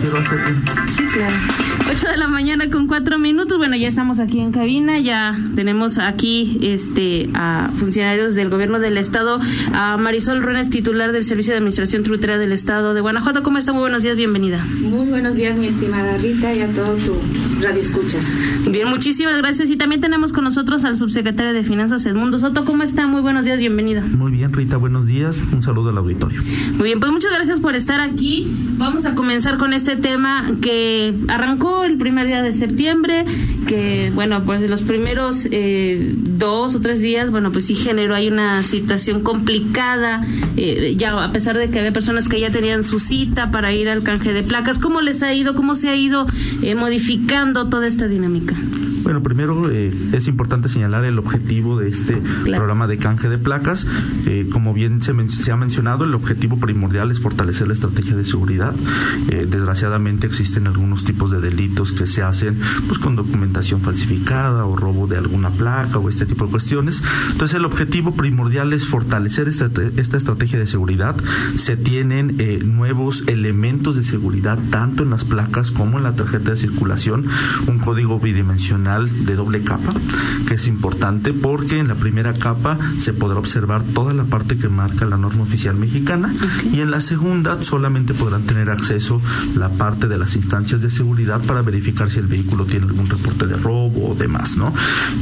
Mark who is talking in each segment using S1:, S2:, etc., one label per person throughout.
S1: Sí, claro. 8 de la mañana con 4 minutos. Bueno, ya estamos aquí en cabina. Ya tenemos aquí este a funcionarios del gobierno del estado. A Marisol Ruenes, titular del Servicio de Administración Tributaria del estado de Guanajuato. ¿Cómo está? Muy buenos días, bienvenida.
S2: Muy buenos días, mi estimada Rita, y a todo tu radio escuchas.
S1: Bien, muchísimas gracias. Y también tenemos con nosotros al subsecretario de Finanzas, Edmundo Soto. ¿Cómo está? Muy buenos días, bienvenida.
S3: Muy bien, Rita, buenos días. Un saludo al auditorio.
S1: Muy bien, pues muchas gracias por estar aquí. Vamos a comenzar con este tema que arrancó el primer día de septiembre, que bueno, pues los primeros eh, dos o tres días, bueno, pues sí generó ahí una situación complicada, eh, ya a pesar de que había personas que ya tenían su cita para ir al canje de placas, ¿cómo les ha ido, cómo se ha ido eh, modificando toda esta dinámica?
S3: Bueno, primero eh, es importante señalar el objetivo de este programa de canje de placas. Eh, como bien se, se, ha mencionado, el objetivo primordial es fortalecer la estrategia de seguridad. Eh, desgraciadamente existen algunos tipos de delitos que se hacen pues con documentación falsificada o robo de alguna placa o este tipo de cuestiones. Entonces el objetivo primordial es fortalecer esta, esta estrategia de seguridad. Se tienen nuevos elementos de seguridad tanto en las placas como en la tarjeta de circulación, un código bidimensional de doble capa, que es importante porque en la primera capa se podrá observar toda la parte que marca la norma oficial mexicana y en la segunda solamente podrán tener acceso la parte de las instancias de seguridad para verificar si el vehículo tiene algún reporte de robo o demás, ¿no?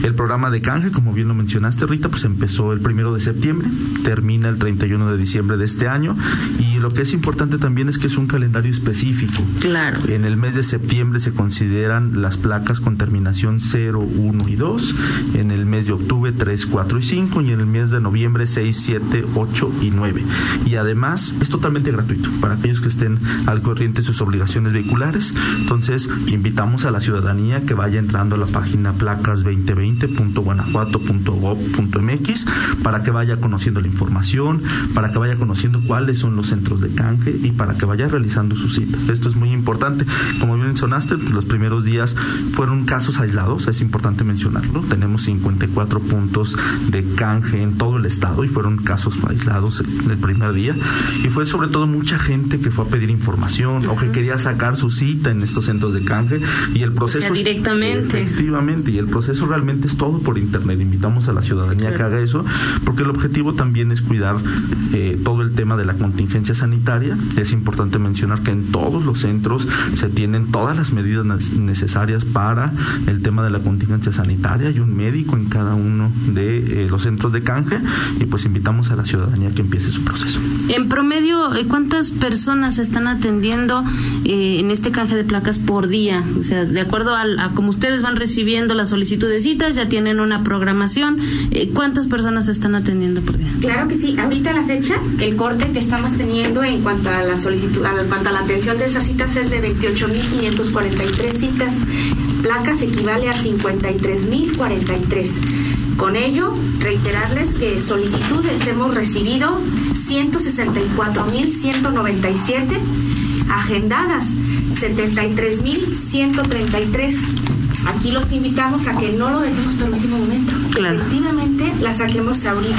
S3: El programa de canje, como bien lo mencionaste, Rita, pues empezó el primero de septiembre, termina el 31 de diciembre de este año y lo que es importante también es que es un calendario específico.
S1: Claro.
S3: En el mes de septiembre se consideran las placas con terminación 0, 1 y 2, en el mes de octubre 3, 4 y 5 y en el mes de noviembre 6, 7, 8 y 9. Y además es totalmente gratuito para aquellos que estén al corriente de sus obligaciones vehiculares. Entonces invitamos a la ciudadanía que vaya entrando a la página placas2020.guanajuato.gov.mx para que vaya conociendo la información, para que vaya conociendo cuáles son los centros de canje y para que vaya realizando su cita. Esto es muy importante. Como bien mencionaste, pues, los primeros días fueron casos aislados es importante mencionarlo. Tenemos 54 puntos de canje en todo el estado y fueron casos aislados el primer día. Y fue sobre todo mucha gente que fue a pedir información o que quería sacar su cita en estos centros de canje y el proceso...
S1: directamente.
S3: efectivamente, y el proceso realmente es todo por internet. Invitamos a la ciudadanía a que haga eso porque el objetivo también es cuidar eh, todo el tema de la contingencia sanitaria. Es importante mencionar que en todos los centros se tienen todas las medidas necesarias para el tema de la contingencia sanitaria, hay un médico en cada uno de eh, los centros de canje y pues invitamos a la ciudadanía que empiece su proceso.
S1: En promedio, eh, ¿cuántas personas están atendiendo eh, en este canje de placas por día? O sea, de acuerdo a, a como ustedes van recibiendo la solicitud de citas, ya tienen una programación, ¿cuántas personas están atendiendo por día?
S2: Claro que sí, ahorita la fecha, el corte que estamos teniendo en cuanto a la solicitud, en cuanto a la atención de esas citas es de 28.543 citas placas equivale a 53.043. Con ello, reiterarles que solicitudes hemos recibido 164.197, agendadas 73.133. Aquí los invitamos a que no lo dejemos para el último momento. Efectivamente, la saquemos ahorita.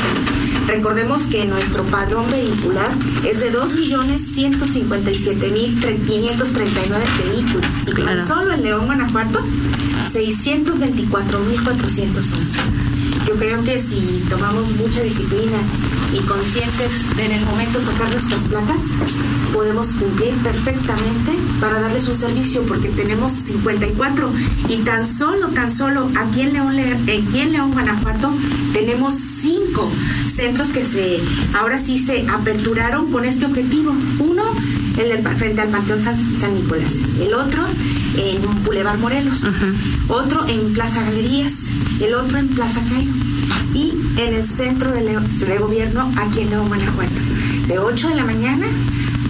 S2: Recordemos que nuestro padrón vehicular es de 2.157.539 vehículos. Y solo en León, Guanajuato, 624.411. Yo creo que si tomamos mucha disciplina y conscientes de en el momento sacar nuestras placas, podemos cumplir perfectamente para darles un servicio porque tenemos 54 y tan solo, tan solo aquí en León, aquí en León, Guanajuato, tenemos cinco centros que se, ahora sí se aperturaron con este objetivo. Uno, el frente al Panteón San, Nicolás. El otro, en Boulevard Morelos. Otro en Plaza Galerías. El otro en Plaza Cairo. Y en el centro de, gobierno aquí en León, Guanajuato. De 8 de la mañana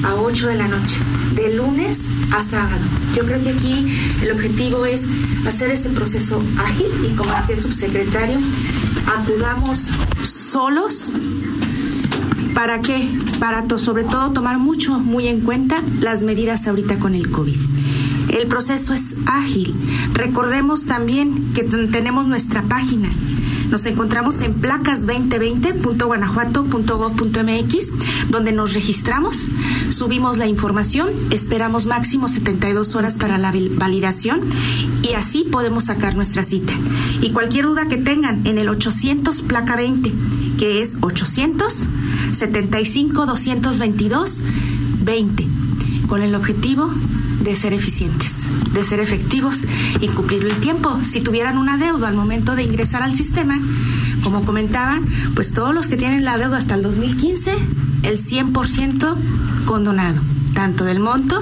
S2: a 8 de la noche. De lunes a sábado. Yo creo que aquí el objetivo es hacer ese proceso ágil y como decía el subsecretario, acudamos solos ¿Para qué? Para sobre todo tomar mucho, muy en cuenta las medidas ahorita con el COVID. El proceso es ágil. Recordemos también que tenemos nuestra página. Nos encontramos en placas2020.guanajuato.gov.mx, donde nos registramos, subimos la información, esperamos máximo 72 horas para la validación y así podemos sacar nuestra cita. Y cualquier duda que tengan en el 800 placa 20, que es 800 75 222 20, con el objetivo de ser eficientes, de ser efectivos y cumplir el tiempo. Si tuvieran una deuda al momento de ingresar al sistema, como comentaban, pues todos los que tienen la deuda hasta el 2015, el 100% condonado, tanto del monto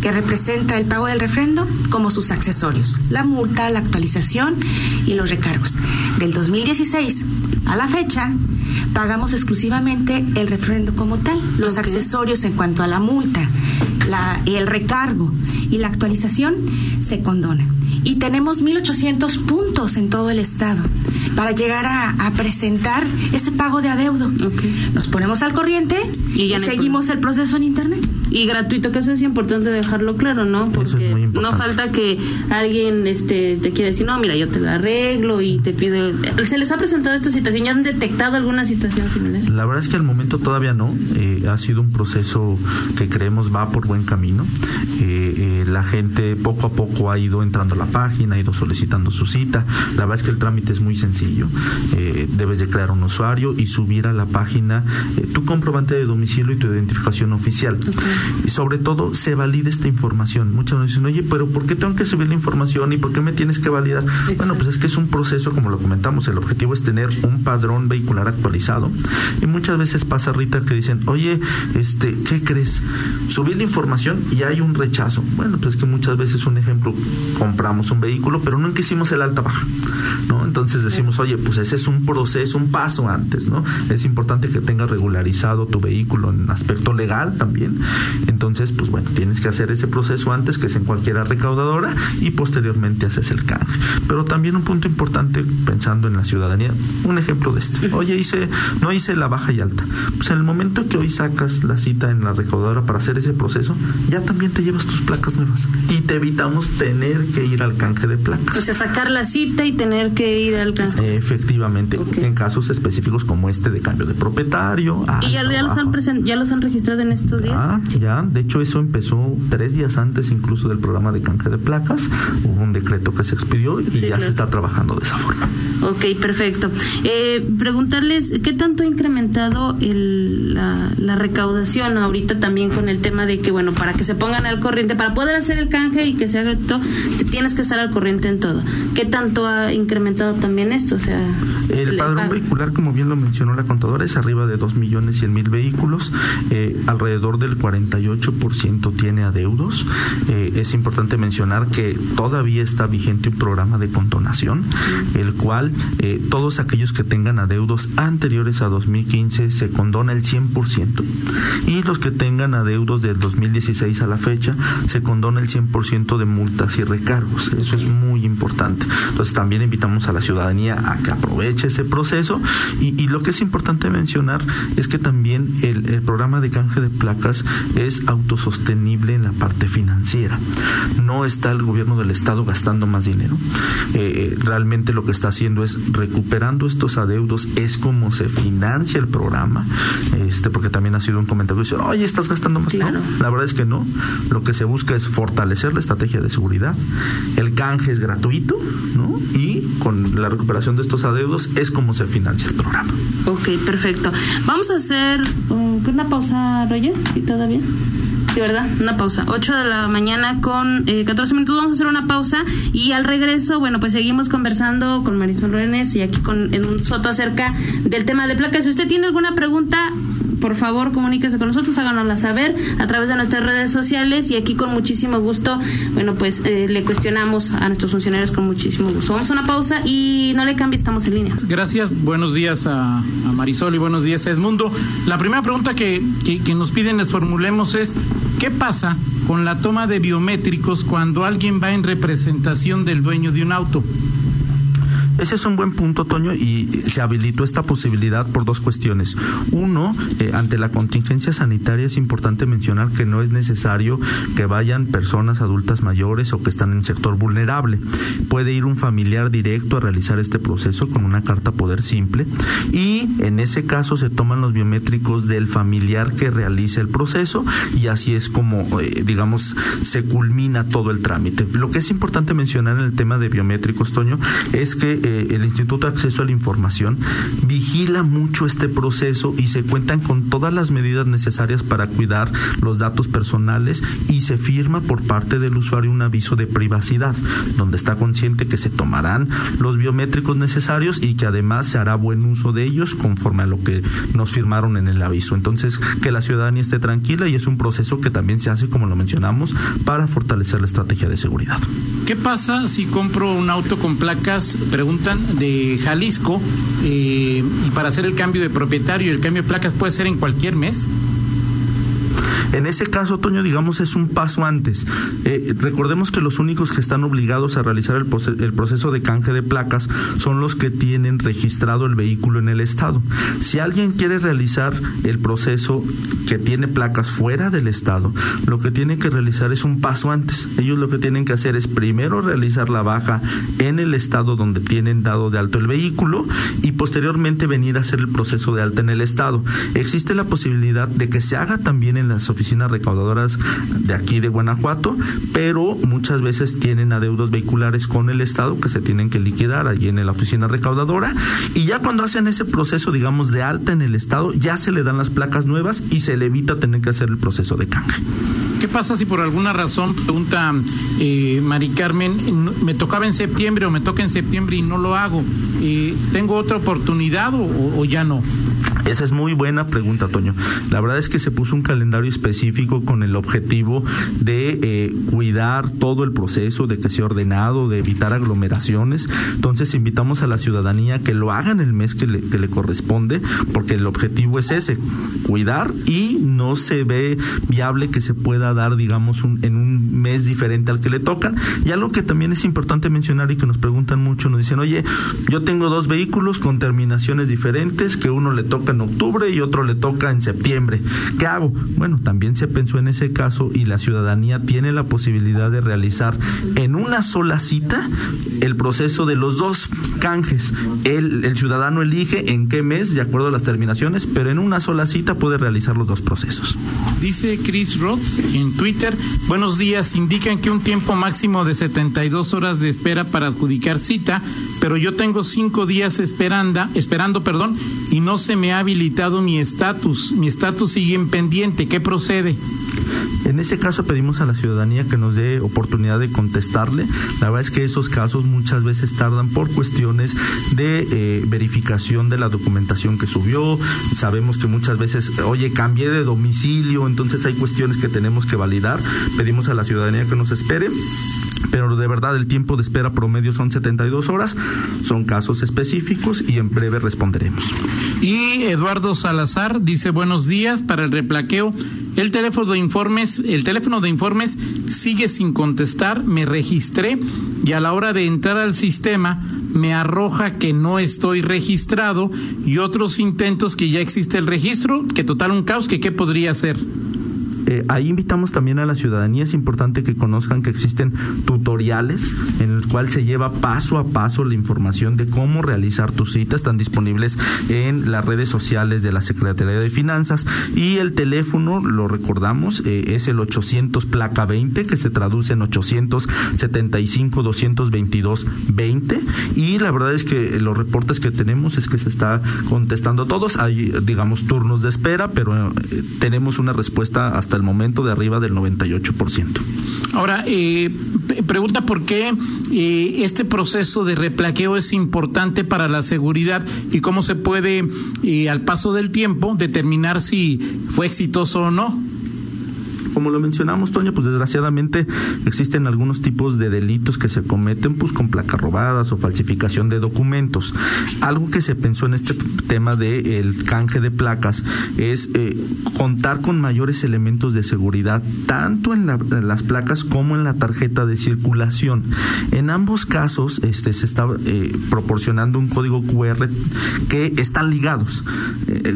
S2: que representa el pago del refrendo como sus accesorios, la multa, la actualización y los recargos. Del 2016 a la fecha, pagamos exclusivamente el refrendo como tal, los accesorios en cuanto a la multa, la, el recargo y la actualización se condona. Y tenemos 1.800 puntos en todo el estado para llegar a, presentar ese pago de adeudo. Nos ponemos al corriente y, seguimos el proceso en Internet
S1: y gratuito, que eso es importante dejarlo claro, ¿no? Porque no falta que alguien este, te quiera decir, no, mira, yo te lo arreglo y te pido. ¿Se les ha presentado esta situación? ¿Ya han detectado alguna situación similar?
S3: La verdad es que al momento todavía no. Eh, ha sido un proceso que creemos va por buen camino. Eh, eh, la gente poco a poco ha ido entrando a la página, ha ido solicitando su cita. La verdad es que el trámite es muy sencillo. debes de crear un usuario y subir a la página tu comprobante de domicilio y tu identificación oficial y sobre todo se valida esta información. Muchas veces dicen, oye, pero ¿por qué tengo que subir la información y por qué me tienes que validar? Bueno, pues es que es un proceso, como lo comentamos, el objetivo es tener un padrón vehicular actualizado. Y muchas veces pasa, Rita, que dicen, oye, este, ¿qué crees? Subir la información y hay un rechazo. Bueno, pues es que muchas veces, un ejemplo, compramos un vehículo, pero nunca hicimos el alta baja, ¿no? Entonces decimos, oye, pues ese es un proceso, un paso antes, ¿no? Es importante que tengas regularizado tu vehículo en aspecto legal también entonces, pues bueno, tienes que hacer ese proceso antes que es en cualquier recaudadora y posteriormente haces el canje. Pero también un punto importante pensando en la ciudadanía, un ejemplo de este. Oye, hice, no hice la baja y alta. Pues en el momento que hoy sacas la cita en la recaudadora para hacer ese proceso, ya también te llevas tus placas nuevas y te evitamos tener que ir al canje de placas.
S1: O sea, sacar la cita y tener que ir al canje.
S3: Efectivamente, en casos específicos como este de cambio de propietario.
S1: ¿Y ya, los han ya los han registrado en estos días?
S3: Ah, ya, de hecho eso empezó tres días antes incluso del programa de canje de placas, hubo un decreto que se expidió y ya se está trabajando de esa forma.
S1: Ok, perfecto. Eh, preguntarles, ¿qué tanto ha incrementado el, la, recaudación ahorita también con el tema de que, bueno, para que se pongan al corriente, para poder hacer el canje y que sea gratuito, tienes que estar al corriente en todo? ¿Qué tanto ha incrementado también esto? O sea,
S3: el, padrón vehicular, como bien lo mencionó la contadora, es arriba de 2 millones 100 mil vehículos, eh, alrededor del 48% tiene adeudos. Eh, es importante mencionar que todavía está vigente un programa de condonación, el cual eh, todos aquellos que tengan adeudos anteriores a 2015 se condona el 100% y los que tengan adeudos del 2016 a la fecha se condona el 100% de multas y recargos. Eso es muy importante. Entonces también invitamos a la ciudadanía a que aproveche ese proceso y, lo que es importante mencionar es que también el, el programa de canje de placas es autosostenible en la parte financiera. No está el gobierno del estado gastando más dinero. Eh, eh, realmente lo que está haciendo es recuperando estos adeudos, es como se financia el programa, este, porque también ha sido un comentario que dice, oye, estás gastando más. la verdad es que no. Lo que se busca es fortalecer la estrategia de seguridad. El canje es gratuito, ¿no? Y con la recuperación de estos adeudos es como se financia el programa.
S1: Ok, perfecto. Vamos a hacer uh, una pausa, Roger, si todavía. Sí, ¿verdad? Una pausa. 8 de la mañana con eh, 14 minutos. Vamos a hacer una pausa y al regreso, bueno, pues seguimos conversando con Marisol Renes y aquí con en un soto acerca del tema de placas. Si usted tiene alguna pregunta, por favor comuníquese con nosotros, háganosla saber a través de nuestras redes sociales y aquí con muchísimo gusto, bueno, pues eh, le cuestionamos a nuestros funcionarios con muchísimo gusto. Vamos a una pausa y no le cambie, estamos en línea.
S4: Gracias, buenos días a, Marisol y buenos días Edmundo. La primera pregunta que, que nos piden les formulemos es, ¿Qué pasa con la toma de biométricos cuando alguien va en representación del dueño de un auto?
S3: Ese es un buen punto, Toño, y se habilitó esta posibilidad por dos cuestiones. Uno, eh, ante la contingencia sanitaria es importante mencionar que no es necesario que vayan personas adultas mayores o que están en sector vulnerable. Puede ir un familiar directo a realizar este proceso con una carta poder simple y en ese caso se toman los biométricos del familiar que realice el proceso y así es como, eh, digamos, se culmina todo el trámite. Lo que es importante mencionar en el tema de biométricos, Toño, es que eh, el Instituto de Acceso a la Información vigila mucho este proceso y se cuentan con todas las medidas necesarias para cuidar los datos personales y se firma por parte del usuario un aviso de privacidad, donde está consciente que se tomarán los biométricos necesarios y que además se hará buen uso de ellos conforme a lo que nos firmaron en el aviso. Entonces, que la ciudadanía esté tranquila y es un proceso que también se hace, como lo mencionamos, para fortalecer la estrategia de seguridad.
S4: ¿Qué pasa si compro un auto con placas, de Jalisco eh, y para hacer el cambio de propietario, el cambio de placas puede ser en cualquier mes?
S3: En ese caso, Toño, digamos, es un paso antes. Eh, recordemos que los únicos que están obligados a realizar el, proceso de canje de placas son los que tienen registrado el vehículo en el Estado. Si alguien quiere realizar el proceso que tiene placas fuera del Estado, lo que tiene que realizar es un paso antes. Ellos lo que tienen que hacer es primero realizar la baja en el Estado donde tienen dado de alto el vehículo y posteriormente venir a hacer el proceso de alta en el Estado. Existe la posibilidad de que se haga también en las oficinas oficinas recaudadoras de aquí de Guanajuato, pero muchas veces tienen adeudos vehiculares con el Estado que se tienen que liquidar allí en la oficina recaudadora y ya cuando hacen ese proceso, digamos, de alta en el Estado, ya se le dan las placas nuevas y se le evita tener que hacer el proceso de canje.
S4: ¿Qué pasa si por alguna razón, pregunta eh, Mari Carmen, me tocaba en septiembre o me toca en septiembre y no lo hago? Eh, ¿Tengo otra oportunidad o ya no?
S3: Esa es muy buena pregunta, Toño. La verdad es que se puso un calendario específico con el objetivo de eh, cuidar todo el proceso, de que sea ordenado, de evitar aglomeraciones. Entonces invitamos a la ciudadanía que lo haga en el mes que le, que le corresponde, porque el objetivo es ese, cuidar y no se ve viable que se pueda dar, digamos, un, en un mes diferente al que le tocan. Y algo que también es importante mencionar y que nos preguntan mucho, nos dicen, oye, yo tengo dos vehículos con terminaciones diferentes, que uno le toca en octubre y otro le toca en septiembre. ¿Qué hago? Bueno, también se pensó en ese caso y la ciudadanía tiene la posibilidad de realizar en una sola cita el proceso de los dos canjes. El, el ciudadano elige en qué mes, de acuerdo a las terminaciones, pero en una sola cita puede realizar los dos procesos.
S4: Dice Chris Roth en Twitter, buenos días, indican que un tiempo máximo de 72 horas de espera para adjudicar cita, pero yo tengo cinco días esperando, esperando, perdón, y no se me ha habilitado mi estatus. Mi estatus sigue en pendiente. ¿Qué procede?
S3: En ese caso pedimos a la ciudadanía que nos dé oportunidad de contestarle. La verdad es que esos casos muchas veces tardan por cuestiones de eh, verificación de la documentación que subió. Sabemos que muchas veces, oye, cambié de domicilio, entonces hay cuestiones que tenemos que validar. Pedimos a la ciudadanía que nos espere pero de verdad el tiempo de espera promedio son 72 horas, son casos específicos y en breve responderemos.
S4: Y Eduardo Salazar dice buenos días para el replaqueo. El teléfono de informes, el teléfono de informes sigue sin contestar, me registré y a la hora de entrar al sistema me arroja que no estoy registrado y otros intentos que ya existe el registro, que total un caos, que qué podría hacer.
S3: Eh, ahí invitamos también a la ciudadanía, es importante que conozcan que existen tutoriales en el cual se lleva paso a paso la información de cómo realizar tu cita, están disponibles en las redes sociales de la Secretaría de Finanzas y el teléfono, lo recordamos, eh, es el 800 placa 20 que se traduce en 875 222 20 y la verdad es que los reportes que tenemos es que se está contestando todos, hay digamos turnos de espera, pero eh, tenemos una respuesta hasta momento de arriba del 98%.
S4: Ahora, eh, pregunta por qué eh, este proceso de replaqueo es importante para la seguridad y cómo se puede, eh, al paso del tiempo, determinar si fue exitoso o no.
S3: Como lo mencionamos, Toño, pues desgraciadamente existen algunos tipos de delitos que se cometen pues con placas robadas o falsificación de documentos. Algo que se pensó en este tema del canje de placas es eh, contar con mayores elementos de seguridad, tanto en, las placas como en la tarjeta de circulación. En ambos casos este, se está eh, proporcionando un código QR que están ligados. Eh,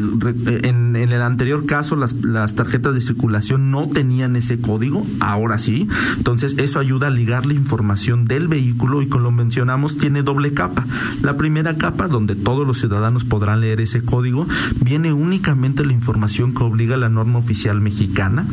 S3: en, en, el anterior caso, las, las tarjetas de circulación no tenían ese código, ahora sí. Entonces, eso ayuda a ligar la información del vehículo y, como lo mencionamos, tiene doble capa. La primera capa, donde todos los ciudadanos podrán leer ese código, viene únicamente la información que obliga la norma oficial mexicana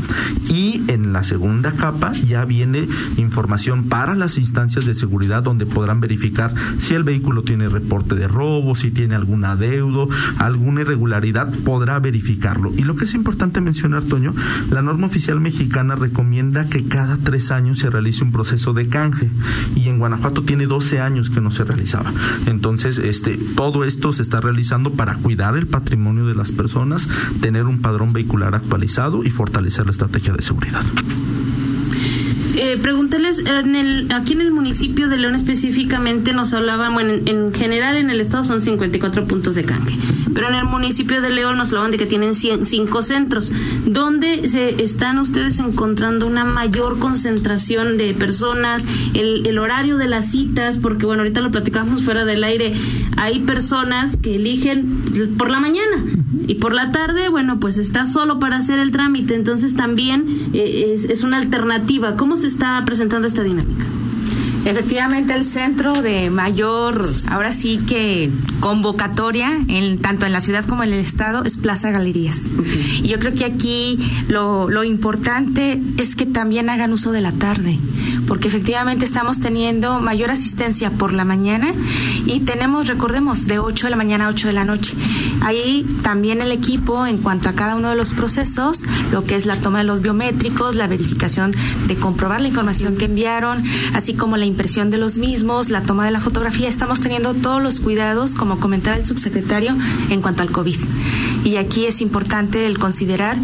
S3: y en la segunda capa ya viene información para las instancias de seguridad donde podrán verificar si el vehículo tiene reporte de robo, si tiene algún adeudo, alguna irregularidad, podrá verificarlo. Y lo que es importante mencionar, Toño, la norma oficial mexicana recomienda que cada tres años se realice un proceso de canje y en Guanajuato tiene 12 años que no se realizaba. Entonces, este, todo esto se está realizando para cuidar el patrimonio de las personas, tener un padrón vehicular actualizado y fortalecer la estrategia de seguridad.
S1: Eh, pregúnteles, en el, aquí en el municipio de León específicamente nos hablaban, bueno, en, general en el estado son 54 puntos de canje, pero en el municipio de León nos hablaban de que tienen 100, cinco centros. ¿Dónde se están ustedes encontrando una mayor concentración de personas? El, el horario de las citas, porque bueno, ahorita lo platicamos fuera del aire, hay personas que eligen por la mañana y por la tarde, bueno, pues está solo para hacer el trámite, entonces también eh, es, es una alternativa. ¿Cómo está presentando esta dinámica?
S2: Efectivamente, el centro de mayor, ahora sí que convocatoria, en, tanto en la ciudad como en el estado, es Plaza Galerías. Y yo creo que aquí lo, lo importante es que también hagan uso de la tarde, porque efectivamente estamos teniendo mayor asistencia por la mañana y tenemos, recordemos, de 8 de la mañana a 8 de la noche. Ahí también el equipo, en cuanto a cada uno de los procesos, lo que es la toma de los biométricos, la verificación de comprobar la información que enviaron, así como la impresión de los mismos, la toma de la fotografía, estamos teniendo todos los cuidados, como comentaba el subsecretario, en cuanto al COVID. Y aquí es importante el considerar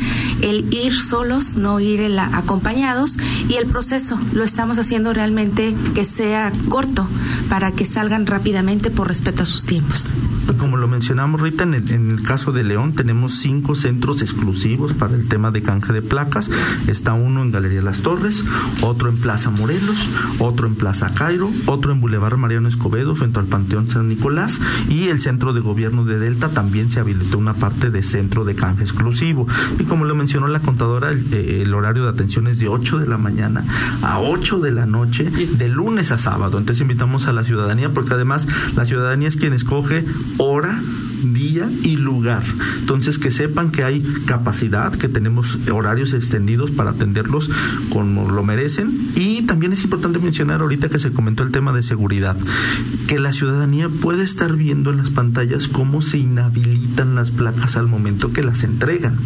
S2: el ir solos, no ir acompañados, y el proceso lo estamos haciendo realmente que sea corto para que salgan rápidamente por respeto a sus tiempos.
S3: Como lo mencionamos, Rita, en el, en el, caso de León tenemos cinco centros exclusivos para el tema de canje de placas. Está uno en Galería Las Torres, otro en Plaza Morelos, otro en Plaza Cairo, otro en Boulevard Mariano Escobedo, frente al Panteón San Nicolás, y el centro de gobierno de Delta también se habilitó una parte de centro de canje exclusivo. Y como lo mencionó la contadora, el, el horario de atención es de 8 de la mañana a 8 de la noche, de lunes a sábado. Entonces invitamos a la ciudadanía, porque además la ciudadanía es quien escoge hora día y lugar. Entonces, que sepan que hay capacidad, que tenemos horarios extendidos para atenderlos como lo merecen. Y también es importante mencionar ahorita que se comentó el tema de seguridad, que la ciudadanía puede estar viendo en las pantallas cómo se inhabilitan las placas al momento que las entregan.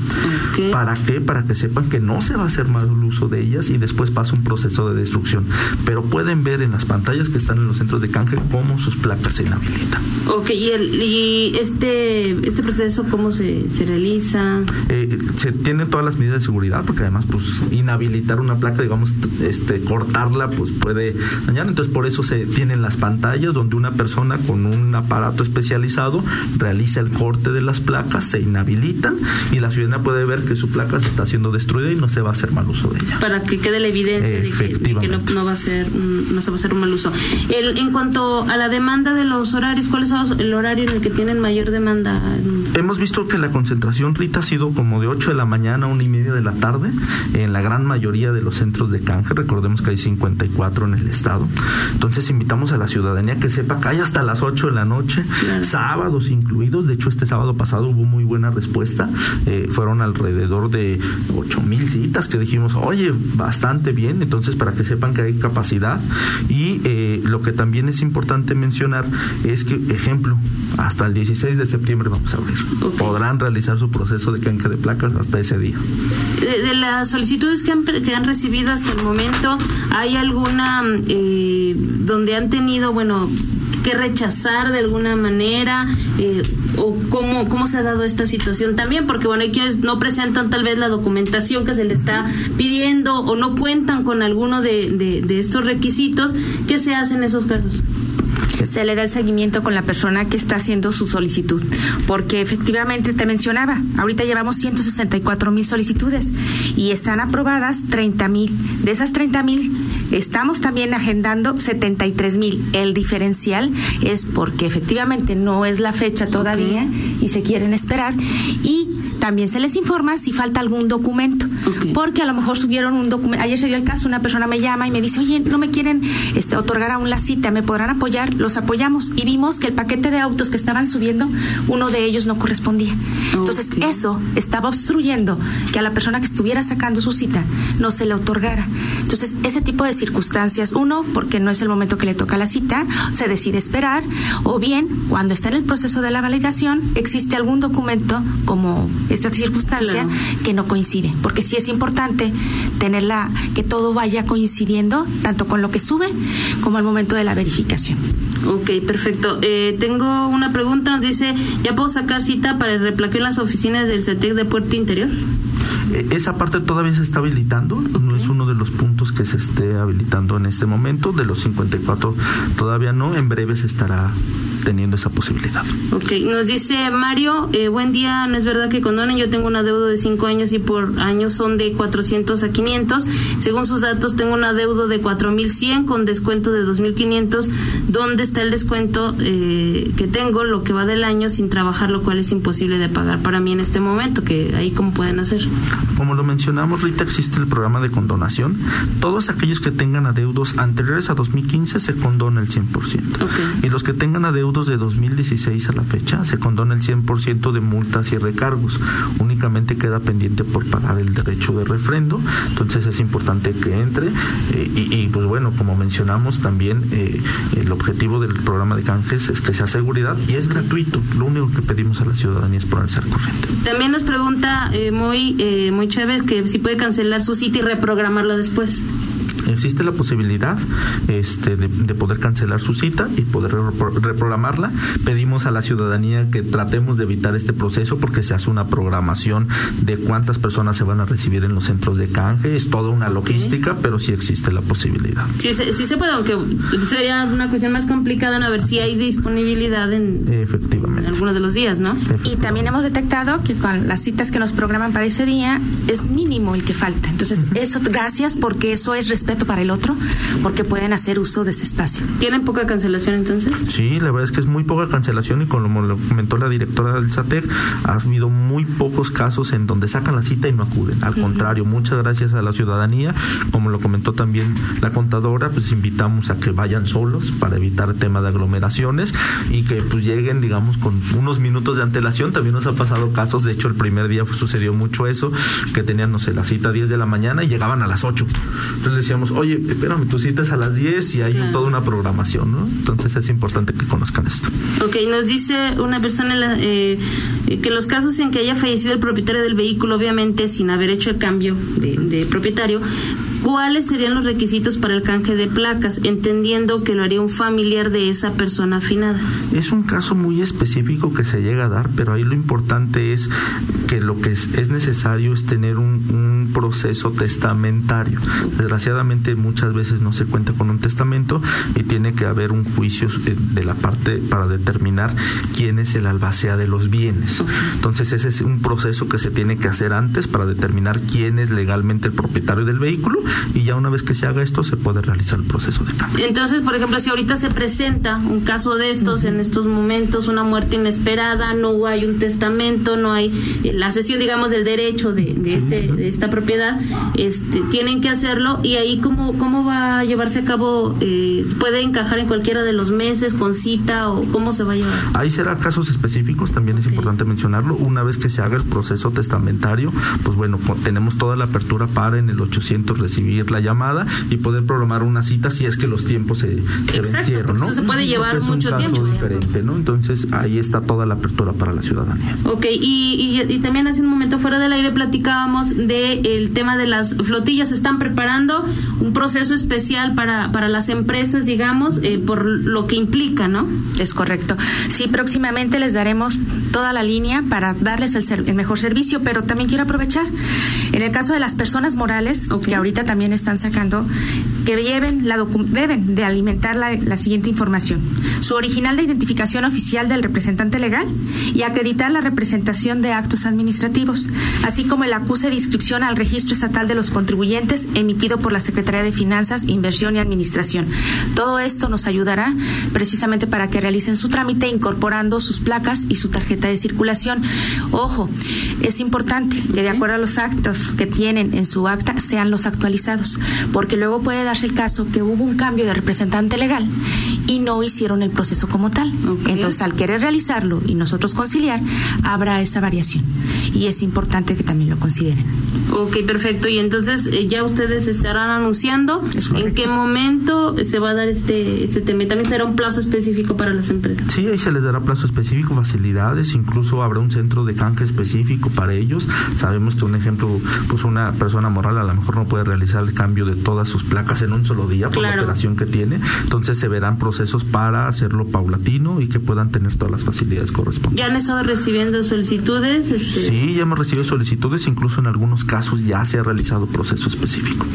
S3: Okay. ¿Para qué? Para que sepan que no se va a hacer mal uso de ellas y después pasa un proceso de destrucción. Pero pueden ver en las pantallas que están en los centros de canje cómo sus placas se inhabilitan.
S1: Ok, y, el, y este este, este proceso cómo se, se realiza?
S3: Eh, se tienen todas las medidas de seguridad, porque además, pues, inhabilitar una placa, digamos, este, cortarla, pues puede dañar. Entonces, por eso se tienen las pantallas donde una persona con un aparato especializado realiza el corte de las placas, se inhabilitan y la ciudadana puede ver que su placa se está siendo destruida y no se va a hacer mal uso de ella.
S1: Para que quede la evidencia de que, de que no, no, va a ser, no se va a hacer un mal uso. El, en cuanto a la demanda de los horarios, ¿cuál es el horario en el que tienen mayor demanda?
S3: Hemos visto que la concentración, Rita, ha sido como de 8 de la mañana a una y media de la tarde en la gran mayoría de los centros de canje. Recordemos que hay 54 en el estado. Entonces invitamos a la ciudadanía que sepa que hay hasta las 8 de la noche, claro. sábados incluidos. De hecho, este sábado pasado hubo muy buena respuesta. Eh, fueron alrededor de 8 mil citas que dijimos, oye, bastante bien. Entonces, para que sepan que hay capacidad. Y eh, lo que también es importante mencionar es que, ejemplo, hasta el 16 de septiembre vamos a abrir. Okay. Podrán realizar su proceso de canje de placas hasta ese día.
S1: De, de las solicitudes que han, que han, recibido hasta el momento, ¿hay alguna eh, donde han tenido, bueno, que rechazar de alguna manera eh, o cómo, cómo se ha dado esta situación también, porque bueno, hay quienes no presentan tal vez la documentación que se le está pidiendo o no cuentan con alguno de, de, de estos requisitos, ¿qué se hace en esos casos?
S2: Se le da el seguimiento con la persona que está haciendo su solicitud, porque efectivamente te mencionaba, ahorita llevamos 164 mil solicitudes y están aprobadas 30 mil. De esas 30 mil estamos también agendando 73 mil. El diferencial es porque efectivamente no es la fecha todavía y se quieren esperar y también se les informa si falta algún documento, porque a lo mejor subieron un documento. Ayer se dio el caso, una persona me llama y me dice, oye, no me quieren este, otorgar aún la cita, ¿me podrán apoyar? Los apoyamos y vimos que el paquete de autos que estaban subiendo, uno de ellos no correspondía. Entonces, eso estaba obstruyendo que a la persona que estuviera sacando su cita no se le otorgara. Entonces, ese tipo de circunstancias, uno, porque no es el momento que le toca la cita, se decide esperar, o bien, cuando está en el proceso de la validación, existe algún documento como esta circunstancia que no coincide, porque sí es importante tenerla, que todo vaya coincidiendo, tanto con lo que sube como al momento de la verificación.
S1: Ok, perfecto. Eh, tengo una pregunta, nos dice, ¿ya puedo sacar cita para el replaqueo en las oficinas del CETEC de Puerto Interior?
S3: Eh, esa parte todavía se está habilitando, no es uno de los puntos que se esté habilitando en este momento, de los 54 todavía no, en breve se estará teniendo esa posibilidad.
S1: Ok, nos dice Mario, eh, buen día, no es verdad que condonen, yo tengo una deuda de 5 años y por año son de 400 a 500, según sus datos tengo una deuda de 4100 con descuento de 2500, ¿dónde está el descuento eh, que tengo, lo que va del año sin trabajar, lo cual es imposible de pagar para mí en este momento, que ahí cómo pueden hacer?
S3: Como lo mencionamos, Rita, existe el programa de condonación, todos aquellos que tengan adeudos anteriores a 2015 se condona el 100%, y los que tengan adeudos de 2016 a la fecha se condona el 100% de multas y recargos. Únicamente queda pendiente por pagar el derecho de refrendo. Entonces es importante que entre. Eh, y, pues bueno, como mencionamos también, eh, el objetivo del programa de canjes es que sea seguridad y es gratuito. Lo único que pedimos a la ciudadanía es ponerse al corriente.
S1: También nos pregunta eh, muy, muy Chávez que si puede cancelar su cita y reprogramarlo después
S3: existe la posibilidad este, de, poder cancelar su cita y poder reprogramarla. Pedimos a la ciudadanía que tratemos de evitar este proceso porque se hace una programación de cuántas personas se van a recibir en los centros de canje. Es toda una logística, pero sí existe la posibilidad.
S1: Sí, sí, se puede, aunque sería una cuestión más complicada en a ver si hay disponibilidad en,
S3: Efectivamente.
S1: en algunos de los días, ¿no?
S2: Y también hemos detectado que con las citas que nos programan para ese día es mínimo el que falta. Entonces, eso, gracias porque eso es respeto para el otro, porque pueden hacer uso de ese espacio.
S1: ¿Tienen poca cancelación entonces?
S3: Sí, la verdad es que es muy poca cancelación y como lo comentó la directora del SATEC, ha habido muy pocos casos en donde sacan la cita y no acuden. Al contrario, muchas gracias a la ciudadanía, como lo comentó también la contadora, pues invitamos a que vayan solos para evitar el tema de aglomeraciones y que pues lleguen, digamos, con unos minutos de antelación. También nos ha pasado casos, de hecho el primer día sucedió mucho eso, que tenían, no sé, la cita a 10 de la mañana y llegaban a las 8. Entonces decíamos, oye, espérame, tu cita es a las 10 y hay toda una programación, ¿no? Entonces es importante que conozcan esto.
S1: Ok, nos dice una persona eh, que los casos en que haya fallecido el propietario del vehículo, obviamente sin haber hecho el cambio de propietario, ¿Cuáles serían los requisitos para el canje de placas, entendiendo que lo haría un familiar de esa persona afinada?
S3: Es un caso muy específico que se llega a dar, pero ahí lo importante es que lo que es, necesario es tener un, proceso testamentario. Desgraciadamente muchas veces no se cuenta con un testamento y tiene que haber un juicio eh, de la parte para determinar quién es el albacea de los bienes. Entonces ese es un proceso que se tiene que hacer antes para determinar quién es legalmente el propietario del vehículo y ya una vez que se haga esto se puede realizar el proceso de cambio.
S1: Entonces, por ejemplo, si ahorita se presenta un caso de estos en estos momentos, una muerte inesperada, no hay un testamento, no hay la cesión, digamos, del derecho de, este, de esta propiedad, este, tienen que hacerlo y ahí cómo, cómo va a llevarse a cabo, eh, puede encajar en cualquiera de los meses con cita o cómo se va a llevar.
S3: Ahí será casos específicos, también es importante mencionarlo. Una vez que se haga el proceso testamentario, pues bueno, tenemos toda la apertura para en el 800 recibir la llamada y poder programar una cita si es que los tiempos se, se vencieron, ¿no?
S1: se puede llevar mucho tiempo.
S3: diferente, ¿no? Entonces ahí está toda la apertura para la ciudadanía.
S1: Ok, y, y, también hace un momento fuera del aire platicábamos de el tema de las flotillas. Están preparando un proceso especial para, para las empresas, digamos, eh, por lo que implica, ¿no?
S2: Es correcto. Sí, próximamente les daremos toda la línea para darles el, el mejor servicio, pero también quiero aprovechar, en el caso de las personas morales, que ahorita también están sacando, que lleven la deben de alimentar la, la siguiente información. Su original de identificación oficial del representante legal y acreditar la representación de actos administrativos, así como el acuse de inscripción al registro estatal de los contribuyentes emitido por la Secretaría de Finanzas, Inversión y Administración. Todo esto nos ayudará precisamente para que realicen su trámite incorporando sus placas y su tarjeta de circulación. Ojo, es importante que de acuerdo a los actos que tienen en su acta sean los actualizados, porque luego puede darse el caso que hubo un cambio de representante legal y no hicieron el proceso como tal. Entonces, al querer realizarlo y nosotros conciliar, habrá esa variación. Y es importante que también lo consideren.
S1: Ok, perfecto. Y entonces eh, ya ustedes estarán anunciando en qué momento se va a dar este, este tema. También será un plazo específico para las empresas.
S3: Sí, ahí se les dará plazo específico, facilidades, incluso habrá un centro de canje específico para ellos. Sabemos que un ejemplo, pues una persona moral a lo mejor no puede realizar el cambio de todas sus placas en un solo día por la operación que tiene. Entonces se verán procesos para hacerlo paulatino y que puedan tener todas las facilidades correspondientes.
S1: ¿Ya han estado recibiendo solicitudes?
S3: Este... Sí, ya hemos recibido solicitudes, incluso en algunos casos ya se ha realizado proceso específico.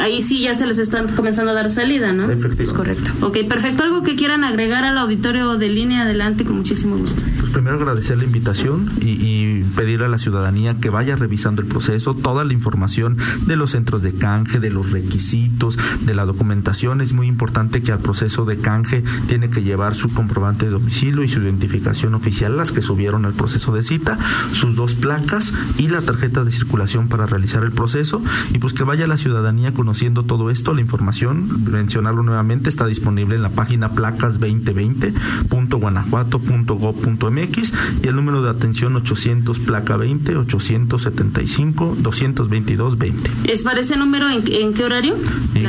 S1: ahí sí ya se les están comenzando a dar salida, ¿no?
S3: Es
S2: correcto.
S1: Ok, perfecto. ¿Algo que quieran agregar al auditorio de línea? Adelante, con muchísimo gusto.
S3: Pues primero agradecer la invitación y, y pedir a la ciudadanía que vaya revisando el proceso, toda la información de los centros de canje, de los requisitos, de la documentación. Es muy importante que al proceso de canje tiene que llevar su comprobante de domicilio y su identificación oficial, las que subieron al proceso de cita, sus dos placas y la tarjeta de circulación para realizar el proceso y pues que vaya la ciudadanía conociendo todo esto, la información, mencionarlo nuevamente, está disponible en la página placas2020.guanajuato.gov.mx y el número de atención 800 placa 20 875 222 20.
S1: ¿Es para ese número en, en qué horario?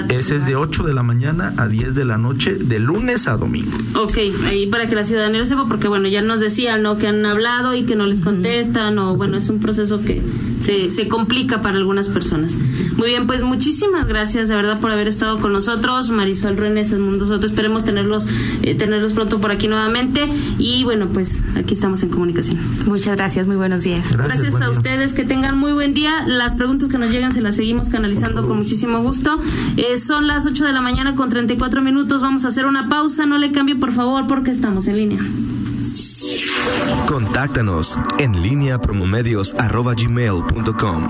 S3: ese es de 8 de la mañana a 10 de la noche, de lunes a domingo.
S1: Ok, ahí para que la ciudadanía lo sepa, porque bueno, ya nos decían, ¿no? Que han hablado y que no les contestan, o bueno, es un proceso que se, se complica para algunas personas. Muy bien, pues muchísimas gracias de verdad por haber estado con nosotros, Marisol Renes, Mundo Soto. Esperemos tenerlos, eh, tenerlos pronto por aquí nuevamente. Y bueno, pues aquí estamos en comunicación.
S2: Muchas gracias, muy buenos días.
S1: Gracias, a ustedes, que tengan muy buen día. Las preguntas que nos llegan se las seguimos canalizando con muchísimo gusto. Eh, son las 8 de la mañana con 34 minutos. Vamos a hacer una pausa. No le cambie, por favor, porque estamos en línea.
S5: Contáctanos en línea promomedios.com.